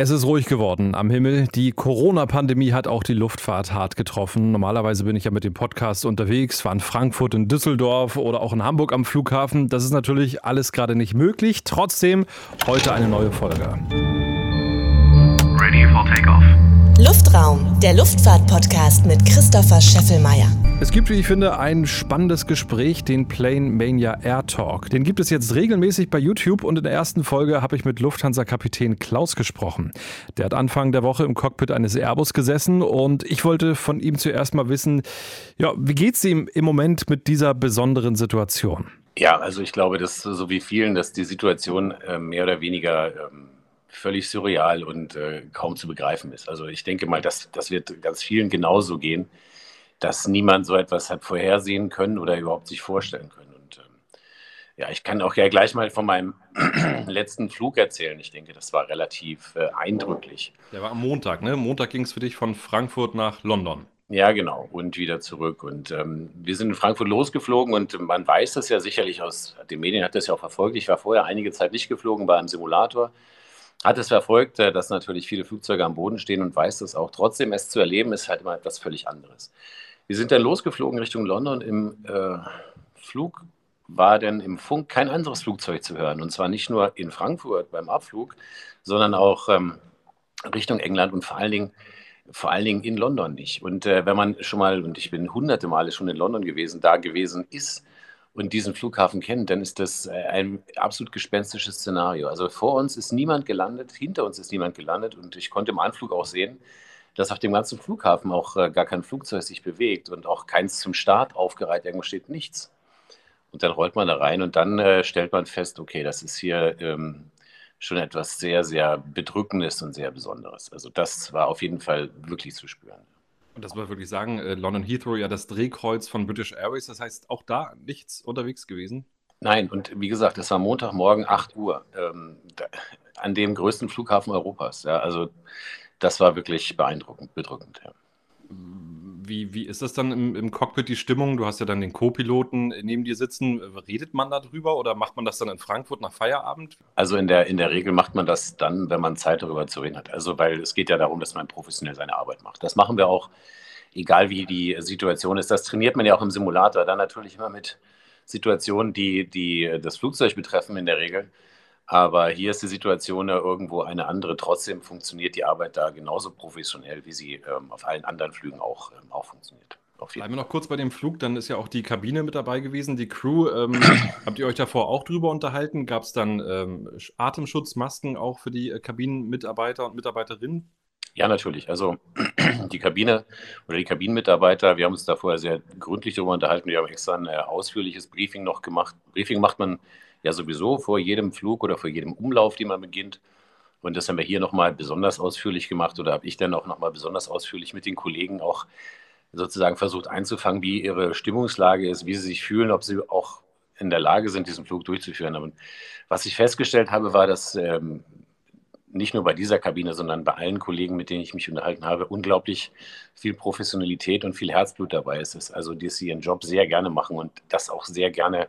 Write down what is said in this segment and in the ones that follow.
Es ist ruhig geworden am Himmel. Die Corona-Pandemie hat auch die Luftfahrt hart getroffen. Normalerweise bin ich ja mit dem Podcast unterwegs, war in Frankfurt, in Düsseldorf oder auch in Hamburg am Flughafen. Das ist natürlich alles gerade nicht möglich. Trotzdem heute eine neue Folge. Ready for takeoff. Luftraum, der Luftfahrt-Podcast mit Christopher Scheffelmeier. Es gibt, wie ich finde, ein spannendes Gespräch, den Plane Mania Air Talk. Den gibt es jetzt regelmäßig bei YouTube und in der ersten Folge habe ich mit Lufthansa-Kapitän Klaus gesprochen. Der hat Anfang der Woche im Cockpit eines Airbus gesessen und ich wollte von ihm zuerst mal wissen, ja, wie geht es ihm im Moment mit dieser besonderen Situation? Ja, also ich glaube, dass so wie vielen, dass die Situation äh, mehr oder weniger ähm, völlig surreal und äh, kaum zu begreifen ist. Also ich denke mal, dass das wird ganz vielen genauso gehen, dass niemand so etwas hat vorhersehen können oder überhaupt sich vorstellen können. Und ähm, ja, ich kann auch ja gleich mal von meinem letzten Flug erzählen. Ich denke, das war relativ äh, eindrücklich. Der war am Montag, ne? Montag ging es für dich von Frankfurt nach London. Ja, genau. Und wieder zurück. Und ähm, wir sind in Frankfurt losgeflogen und man weiß das ja sicherlich aus den Medien, hat das ja auch verfolgt. Ich war vorher einige Zeit nicht geflogen, war im Simulator hat es verfolgt, äh, dass natürlich viele Flugzeuge am Boden stehen und weiß das auch. Trotzdem, es zu erleben, ist halt immer etwas völlig anderes. Wir sind dann losgeflogen Richtung London. Im äh, Flug war dann im Funk kein anderes Flugzeug zu hören. Und zwar nicht nur in Frankfurt beim Abflug, sondern auch ähm, Richtung England und vor allen Dingen vor allen Dingen in London nicht. Und äh, wenn man schon mal, und ich bin hunderte Male schon in London gewesen, da gewesen ist, und diesen Flughafen kennt, dann ist das äh, ein absolut gespenstisches Szenario. Also vor uns ist niemand gelandet, hinter uns ist niemand gelandet und ich konnte im Anflug auch sehen, dass auf dem ganzen Flughafen auch äh, gar kein Flugzeug sich bewegt und auch keins zum Start aufgereiht, irgendwo steht nichts. Und dann rollt man da rein und dann äh, stellt man fest, okay, das ist hier ähm, schon etwas sehr, sehr Bedrückendes und sehr Besonderes. Also das war auf jeden Fall wirklich zu spüren. Und das muss man wirklich sagen, äh, London Heathrow ja das Drehkreuz von British Airways, das heißt auch da nichts unterwegs gewesen? Nein, und wie gesagt, es war Montagmorgen 8 Uhr ähm, da, an dem größten Flughafen Europas. Ja, also das war wirklich beeindruckend, bedrückend. Ja. Wie, wie ist das dann im, im Cockpit die Stimmung? Du hast ja dann den Co-Piloten neben dir sitzen. Redet man darüber oder macht man das dann in Frankfurt nach Feierabend? Also in der, in der Regel macht man das dann, wenn man Zeit darüber zu reden hat. Also weil es geht ja darum, dass man professionell seine Arbeit macht. Das machen wir auch, egal wie die Situation ist. Das trainiert man ja auch im Simulator. Dann natürlich immer mit Situationen, die, die das Flugzeug betreffen in der Regel. Aber hier ist die Situation ja irgendwo eine andere. Trotzdem funktioniert die Arbeit da genauso professionell, wie sie ähm, auf allen anderen Flügen auch, ähm, auch funktioniert. Bleiben wir noch kurz bei dem Flug, dann ist ja auch die Kabine mit dabei gewesen, die Crew. Ähm, habt ihr euch davor auch drüber unterhalten? Gab es dann ähm, Atemschutzmasken auch für die äh, Kabinenmitarbeiter und Mitarbeiterinnen? Ja, natürlich. Also die Kabine oder die Kabinenmitarbeiter, wir haben uns da vorher sehr gründlich darüber unterhalten. Wir haben extra ein äh, ausführliches Briefing noch gemacht. Briefing macht man ja sowieso vor jedem Flug oder vor jedem Umlauf, den man beginnt. Und das haben wir hier nochmal besonders ausführlich gemacht oder habe ich dann auch nochmal besonders ausführlich mit den Kollegen auch sozusagen versucht einzufangen, wie ihre Stimmungslage ist, wie sie sich fühlen, ob sie auch in der Lage sind, diesen Flug durchzuführen. Aber was ich festgestellt habe, war, dass ähm, nicht nur bei dieser Kabine, sondern bei allen Kollegen, mit denen ich mich unterhalten habe, unglaublich viel Professionalität und viel Herzblut dabei ist. Also, dass sie ihren Job sehr gerne machen und das auch sehr gerne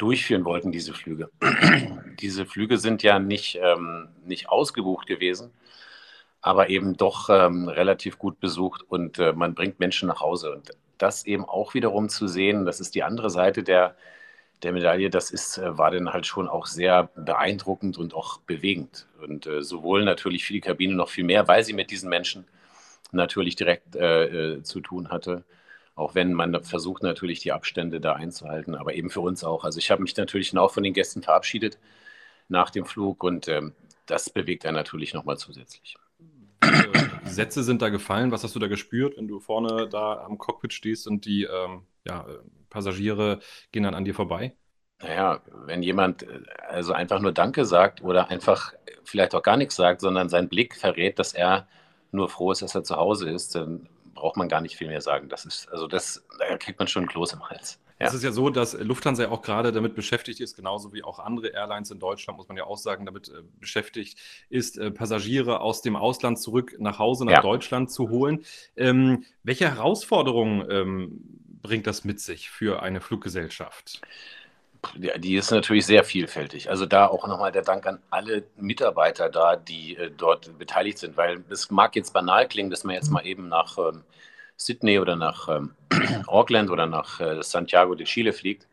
durchführen wollten, diese Flüge. diese Flüge sind ja nicht, ähm, nicht ausgebucht gewesen, aber eben doch ähm, relativ gut besucht und äh, man bringt Menschen nach Hause. Und das eben auch wiederum zu sehen, das ist die andere Seite der, der Medaille, das ist, äh, war dann halt schon auch sehr beeindruckend und auch bewegend. Und äh, sowohl natürlich für die Kabine noch viel mehr, weil sie mit diesen Menschen natürlich direkt äh, äh zu tun hatte auch wenn man versucht natürlich die Abstände da einzuhalten, aber eben für uns auch. Also ich habe mich natürlich auch von den Gästen verabschiedet nach dem Flug und ähm, das bewegt einen natürlich nochmal zusätzlich. Sätze sind da gefallen. Was hast du da gespürt, wenn du vorne da am Cockpit stehst und die ähm, ja, Passagiere gehen dann an dir vorbei? Naja, wenn jemand äh, also einfach nur Danke sagt oder einfach vielleicht auch gar nichts sagt, sondern sein Blick verrät, dass er nur froh ist, dass er zu Hause ist, dann braucht man gar nicht viel mehr sagen. Das ist, also das, da kriegt man schon Kloß im Hals. Ja. Es ist ja so, dass Lufthansa auch gerade damit beschäftigt ist, genauso wie auch andere Airlines in Deutschland, muss man ja auch sagen, damit äh, beschäftigt ist, äh, Passagiere aus dem Ausland zurück nach Hause, nach ja. Deutschland zu holen. Ähm, welche Herausforderungen ähm, bringt das mit sich für eine Fluggesellschaft? Die ist natürlich sehr vielfältig. Also da auch nochmal der Dank an alle Mitarbeiter da, die äh, dort beteiligt sind, weil es mag jetzt banal klingen, dass man jetzt mal eben nach ähm, Sydney oder nach ähm, Auckland oder nach äh, Santiago de Chile fliegt.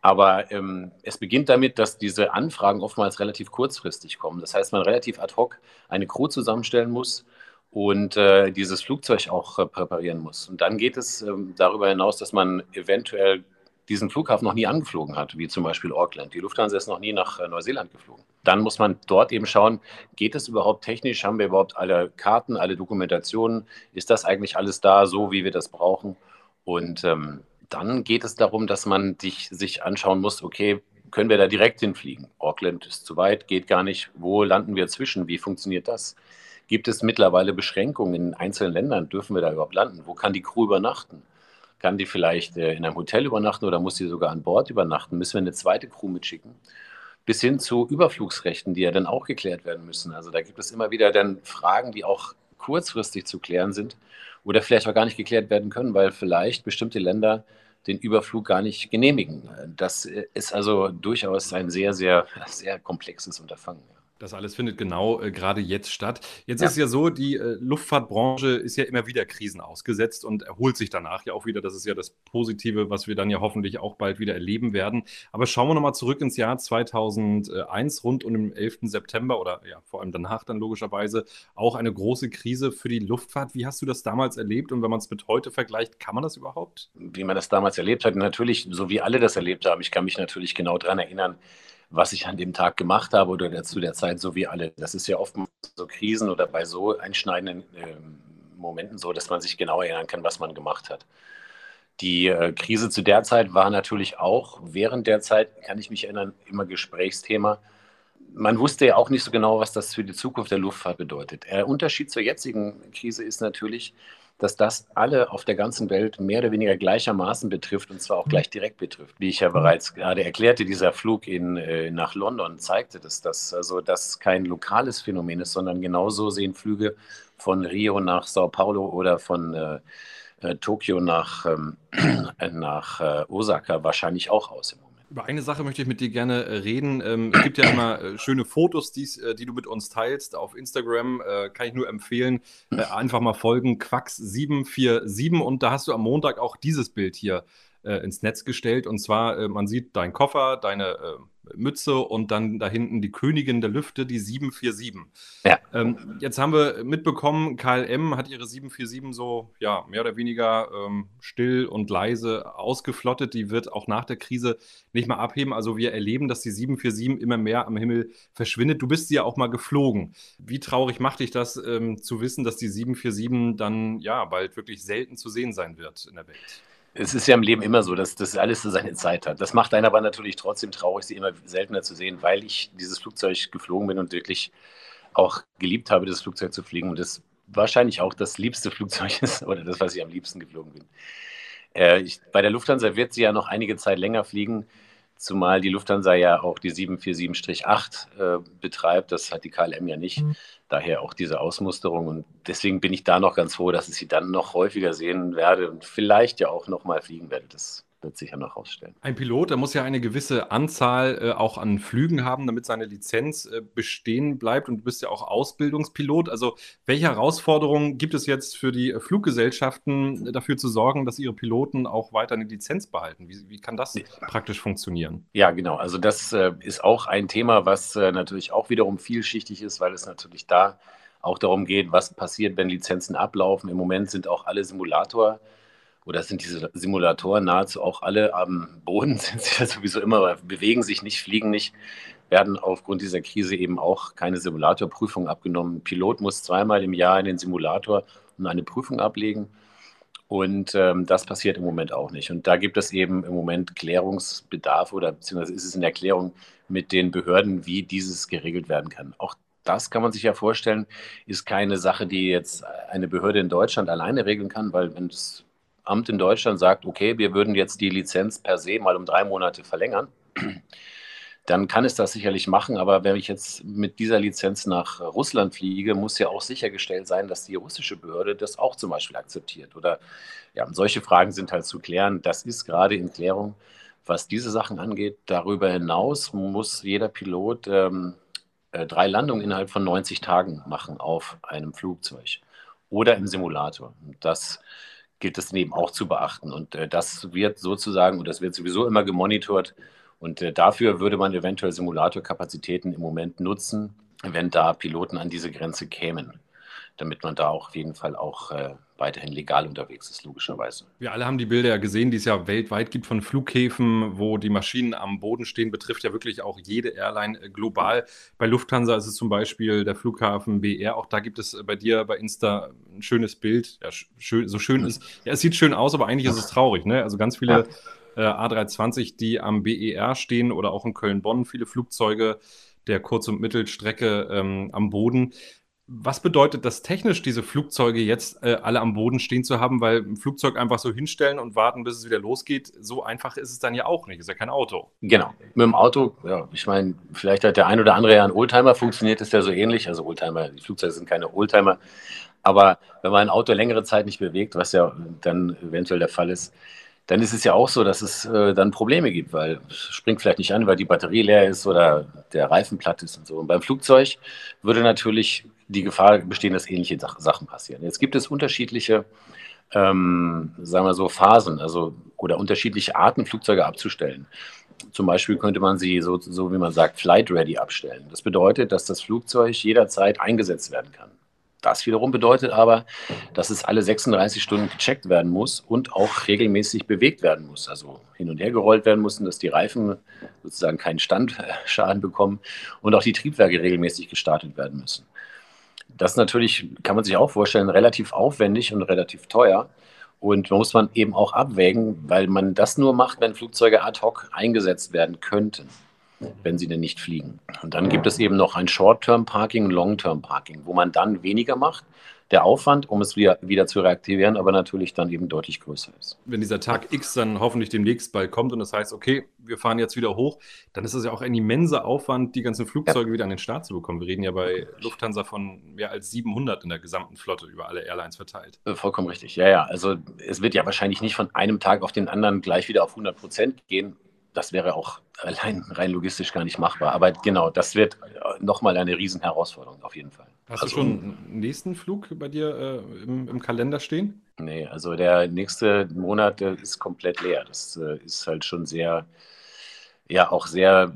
Aber ähm, es beginnt damit, dass diese Anfragen oftmals relativ kurzfristig kommen. Das heißt, man relativ ad hoc eine Crew zusammenstellen muss und äh, dieses Flugzeug auch äh, präparieren muss. Und dann geht es ähm, darüber hinaus, dass man eventuell diesen Flughafen noch nie angeflogen hat, wie zum Beispiel Auckland. Die Lufthansa ist noch nie nach äh, Neuseeland geflogen. Dann muss man dort eben schauen, geht es überhaupt technisch? Haben wir überhaupt alle Karten, alle Dokumentationen? Ist das eigentlich alles da, so wie wir das brauchen? Und ähm, dann geht es darum, dass man dich, sich anschauen muss, okay, können wir da direkt hinfliegen? Auckland ist zu weit, geht gar nicht. Wo landen wir zwischen? Wie funktioniert das? Gibt es mittlerweile Beschränkungen in einzelnen Ländern? Dürfen wir da überhaupt landen? Wo kann die Crew übernachten? Kann die vielleicht äh, in einem Hotel übernachten oder muss sie sogar an Bord übernachten? Müssen wir eine zweite Crew mitschicken? Bis hin zu Überflugsrechten, die ja dann auch geklärt werden müssen. Also da gibt es immer wieder dann Fragen, die auch kurzfristig zu klären sind oder vielleicht auch gar nicht geklärt werden können, weil vielleicht bestimmte Länder den Überflug gar nicht genehmigen. Das ist also durchaus ein sehr, sehr, sehr komplexes Unterfangen. Das alles findet genau äh, gerade jetzt statt. Jetzt ja. ist ja so, die äh, Luftfahrtbranche ist ja immer wieder Krisen ausgesetzt und erholt sich danach ja auch wieder. Das ist ja das Positive, was wir dann ja hoffentlich auch bald wieder erleben werden. Aber schauen wir nochmal zurück ins Jahr 2001, rund um den 11. September oder ja, vor allem danach dann logischerweise auch eine große Krise für die Luftfahrt. Wie hast du das damals erlebt und wenn man es mit heute vergleicht, kann man das überhaupt? Wie man das damals erlebt hat, natürlich, so wie alle das erlebt haben. Ich kann mich natürlich genau daran erinnern, was ich an dem Tag gemacht habe oder zu der Zeit, so wie alle. Das ist ja oft so Krisen oder bei so einschneidenden äh, Momenten so, dass man sich genau erinnern kann, was man gemacht hat. Die äh, Krise zu der Zeit war natürlich auch während der Zeit, kann ich mich erinnern, immer Gesprächsthema. Man wusste ja auch nicht so genau, was das für die Zukunft der Luftfahrt bedeutet. Der Unterschied zur jetzigen Krise ist natürlich, dass das alle auf der ganzen Welt mehr oder weniger gleichermaßen betrifft und zwar auch gleich direkt betrifft. Wie ich ja bereits gerade erklärte, dieser Flug in, äh, nach London zeigte, dass das also das kein lokales Phänomen ist, sondern genauso sehen Flüge von Rio nach Sao Paulo oder von äh, äh, Tokio nach, ähm, nach äh, Osaka wahrscheinlich auch aus im. Über eine Sache möchte ich mit dir gerne äh, reden. Ähm, es gibt ja immer äh, schöne Fotos, die's, äh, die du mit uns teilst auf Instagram. Kann ich nur empfehlen. Einfach mal folgen, Quax747. Und da hast du am Montag auch dieses Bild hier äh, ins Netz gestellt. Und zwar, man sieht deinen Koffer, deine Mütze und dann da hinten die Königin der Lüfte, die 747. Ja. Ähm, jetzt haben wir mitbekommen, KLM hat ihre 747 so ja, mehr oder weniger ähm, still und leise ausgeflottet. Die wird auch nach der Krise nicht mehr abheben. Also wir erleben, dass die 747 immer mehr am Himmel verschwindet. Du bist sie ja auch mal geflogen. Wie traurig macht dich das ähm, zu wissen, dass die 747 dann ja bald wirklich selten zu sehen sein wird in der Welt? Es ist ja im Leben immer so, dass das alles so seine Zeit hat. Das macht einen aber natürlich trotzdem traurig, sie immer seltener zu sehen, weil ich dieses Flugzeug geflogen bin und wirklich auch geliebt habe, das Flugzeug zu fliegen und das wahrscheinlich auch das liebste Flugzeug ist oder das, was ich am liebsten geflogen bin. Äh, ich, bei der Lufthansa wird sie ja noch einige Zeit länger fliegen, zumal die Lufthansa ja auch die 747-8 äh, betreibt. Das hat die KLM ja nicht. Mhm. Daher auch diese Ausmusterung. Und deswegen bin ich da noch ganz froh, dass ich sie dann noch häufiger sehen werde und vielleicht ja auch noch mal fliegen werde. Das wird sich ja noch rausstellen. Ein Pilot, der muss ja eine gewisse Anzahl äh, auch an Flügen haben, damit seine Lizenz äh, bestehen bleibt. Und du bist ja auch Ausbildungspilot. Also welche Herausforderungen gibt es jetzt für die Fluggesellschaften, äh, dafür zu sorgen, dass ihre Piloten auch weiter eine Lizenz behalten? Wie, wie kann das ja. praktisch funktionieren? Ja, genau. Also das äh, ist auch ein Thema, was äh, natürlich auch wiederum vielschichtig ist, weil es natürlich da auch darum geht, was passiert, wenn Lizenzen ablaufen. Im Moment sind auch alle Simulator- oder sind diese Simulatoren nahezu auch alle am Boden, sind sie ja sowieso immer, bewegen sich nicht, fliegen nicht, werden aufgrund dieser Krise eben auch keine Simulatorprüfung abgenommen. Pilot muss zweimal im Jahr in den Simulator und eine Prüfung ablegen. Und ähm, das passiert im Moment auch nicht. Und da gibt es eben im Moment Klärungsbedarf oder beziehungsweise ist es in Erklärung mit den Behörden, wie dieses geregelt werden kann. Auch das kann man sich ja vorstellen, ist keine Sache, die jetzt eine Behörde in Deutschland alleine regeln kann, weil wenn es Amt in Deutschland sagt, okay, wir würden jetzt die Lizenz per se mal um drei Monate verlängern, dann kann es das sicherlich machen. Aber wenn ich jetzt mit dieser Lizenz nach Russland fliege, muss ja auch sichergestellt sein, dass die russische Behörde das auch zum Beispiel akzeptiert. Oder ja, solche Fragen sind halt zu klären. Das ist gerade in Klärung, was diese Sachen angeht. Darüber hinaus muss jeder Pilot ähm, äh, drei Landungen innerhalb von 90 Tagen machen auf einem Flugzeug oder im Simulator. Das gilt es eben auch zu beachten. Und äh, das wird sozusagen, und das wird sowieso immer gemonitort. Und äh, dafür würde man eventuell Simulatorkapazitäten im Moment nutzen, wenn da Piloten an diese Grenze kämen damit man da auch auf jeden Fall auch äh, weiterhin legal unterwegs ist, logischerweise. Wir alle haben die Bilder ja gesehen, die es ja weltweit gibt von Flughäfen, wo die Maschinen am Boden stehen, betrifft ja wirklich auch jede Airline äh, global. Bei Lufthansa ist es zum Beispiel der Flughafen BR. Auch da gibt es bei dir bei Insta ein schönes Bild. Ja, schön, so schön mhm. ist. Ja, es sieht schön aus, aber eigentlich ist es traurig. Ne? Also ganz viele äh, A320, die am BER stehen oder auch in Köln-Bonn, viele Flugzeuge der Kurz- und Mittelstrecke ähm, am Boden. Was bedeutet das technisch, diese Flugzeuge jetzt äh, alle am Boden stehen zu haben? Weil ein Flugzeug einfach so hinstellen und warten, bis es wieder losgeht, so einfach ist es dann ja auch nicht. Ist ja kein Auto. Genau. Mit dem Auto, ja, ich meine, vielleicht hat der ein oder andere ja ein Oldtimer, funktioniert es ja so ähnlich. Also Oldtimer, die Flugzeuge sind keine Oldtimer. Aber wenn man ein Auto längere Zeit nicht bewegt, was ja dann eventuell der Fall ist, dann ist es ja auch so, dass es äh, dann Probleme gibt, weil es springt vielleicht nicht an, weil die Batterie leer ist oder der Reifen platt ist und so. Und beim Flugzeug würde natürlich die Gefahr bestehen, dass ähnliche Sachen passieren. Jetzt gibt es unterschiedliche, ähm, sagen wir so, Phasen, also oder unterschiedliche Arten, Flugzeuge abzustellen. Zum Beispiel könnte man sie so, so wie man sagt, flight ready abstellen. Das bedeutet, dass das Flugzeug jederzeit eingesetzt werden kann. Das wiederum bedeutet aber, dass es alle 36 Stunden gecheckt werden muss und auch regelmäßig bewegt werden muss. Also hin und her gerollt werden muss, dass die Reifen sozusagen keinen Standschaden bekommen und auch die Triebwerke regelmäßig gestartet werden müssen. Das natürlich, kann man sich auch vorstellen, relativ aufwendig und relativ teuer. Und muss man eben auch abwägen, weil man das nur macht, wenn Flugzeuge ad hoc eingesetzt werden könnten, wenn sie denn nicht fliegen. Und dann gibt es eben noch ein Short-Term-Parking und Long-Term-Parking, wo man dann weniger macht, der Aufwand, um es wieder, wieder zu reaktivieren, aber natürlich dann eben deutlich größer ist. Wenn dieser Tag X dann hoffentlich demnächst bald kommt und das heißt, okay, wir fahren jetzt wieder hoch, dann ist es ja auch ein immenser Aufwand, die ganzen Flugzeuge ja. wieder an den Start zu bekommen. Wir reden ja bei Lufthansa von mehr als 700 in der gesamten Flotte über alle Airlines verteilt. Äh, vollkommen richtig, ja, ja. Also es wird ja wahrscheinlich nicht von einem Tag auf den anderen gleich wieder auf 100 Prozent gehen das wäre auch allein rein logistisch gar nicht machbar. Aber genau, das wird nochmal eine Riesenherausforderung auf jeden Fall. Hast also, du schon einen nächsten Flug bei dir äh, im, im, Kalender stehen? Nee, also der nächste Monat ist komplett leer. Das äh, ist halt schon sehr, ja, auch sehr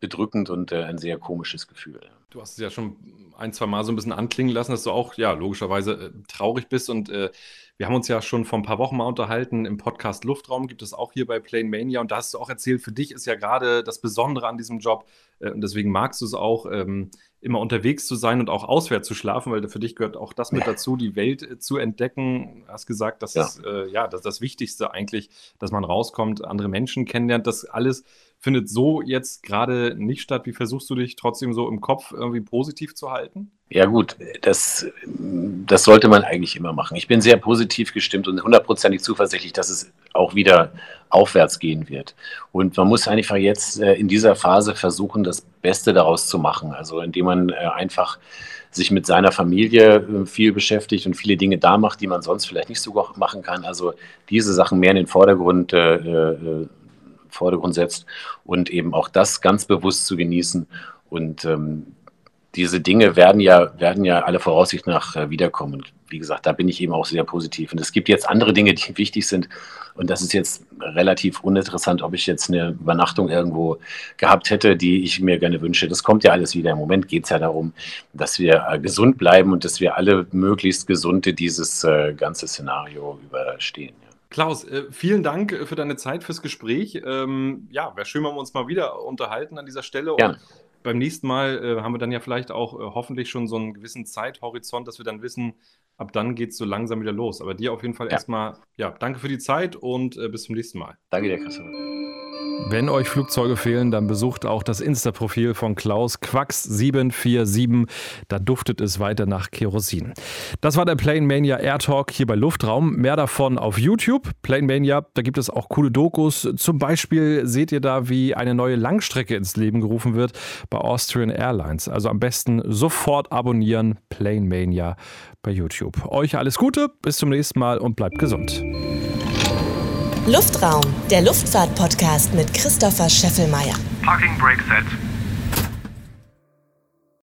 bedrückend und äh, ein sehr komisches Gefühl. Du hast es ja schon ein, zwei Mal so ein bisschen anklingen lassen, dass du auch, ja, logischerweise äh, traurig bist und äh, wir haben uns ja schon vor ein paar Wochen mal unterhalten im Podcast Luftraum, gibt es auch hier bei Plane Mania. Und da hast du auch erzählt, für dich ist ja gerade das Besondere an diesem Job, äh, und deswegen magst du es auch, ähm, immer unterwegs zu sein und auch auswärts zu schlafen, weil für dich gehört auch das mit dazu, die Welt äh, zu entdecken. Du hast gesagt, das ja. ist äh, ja das, das Wichtigste eigentlich, dass man rauskommt, andere Menschen kennenlernt. Das alles findet so jetzt gerade nicht statt. Wie versuchst du dich trotzdem so im Kopf irgendwie positiv zu halten? Ja gut, das, das sollte man eigentlich immer machen. Ich bin sehr positiv gestimmt und hundertprozentig zuversichtlich, dass es auch wieder aufwärts gehen wird. Und man muss einfach jetzt äh, in dieser Phase versuchen, das Beste daraus zu machen. Also indem man äh, einfach sich mit seiner Familie äh, viel beschäftigt und viele Dinge da macht, die man sonst vielleicht nicht so machen kann. Also diese Sachen mehr in den Vordergrund, äh, Vordergrund setzt und eben auch das ganz bewusst zu genießen und ähm, diese Dinge werden ja, werden ja alle Voraussicht nach äh, wiederkommen. Und wie gesagt, da bin ich eben auch sehr positiv. Und es gibt jetzt andere Dinge, die wichtig sind. Und das ist jetzt relativ uninteressant, ob ich jetzt eine Übernachtung irgendwo gehabt hätte, die ich mir gerne wünsche. Das kommt ja alles wieder. Im Moment geht es ja darum, dass wir äh, gesund bleiben und dass wir alle möglichst gesunde dieses äh, ganze Szenario überstehen. Ja. Klaus, vielen Dank für deine Zeit, fürs Gespräch. Ähm, ja, wäre schön, wenn wir uns mal wieder unterhalten an dieser Stelle. Gerne beim nächsten Mal äh, haben wir dann ja vielleicht auch äh, hoffentlich schon so einen gewissen Zeithorizont, dass wir dann wissen, ab dann geht es so langsam wieder los. Aber dir auf jeden Fall ja. erstmal, ja, danke für die Zeit und äh, bis zum nächsten Mal. Danke dir, Christoph. Wenn euch Flugzeuge fehlen, dann besucht auch das Insta-Profil von Klaus Quax747. Da duftet es weiter nach Kerosin. Das war der Plane Mania Air Talk hier bei Luftraum. Mehr davon auf YouTube. Plane Mania, da gibt es auch coole Dokus. Zum Beispiel seht ihr da, wie eine neue Langstrecke ins Leben gerufen wird bei Austrian Airlines. Also am besten sofort abonnieren. Plane Mania bei YouTube. Euch alles Gute, bis zum nächsten Mal und bleibt gesund. Luftraum, der Luftfahrt-Podcast mit Christopher Scheffelmeier. Parking Brake Set.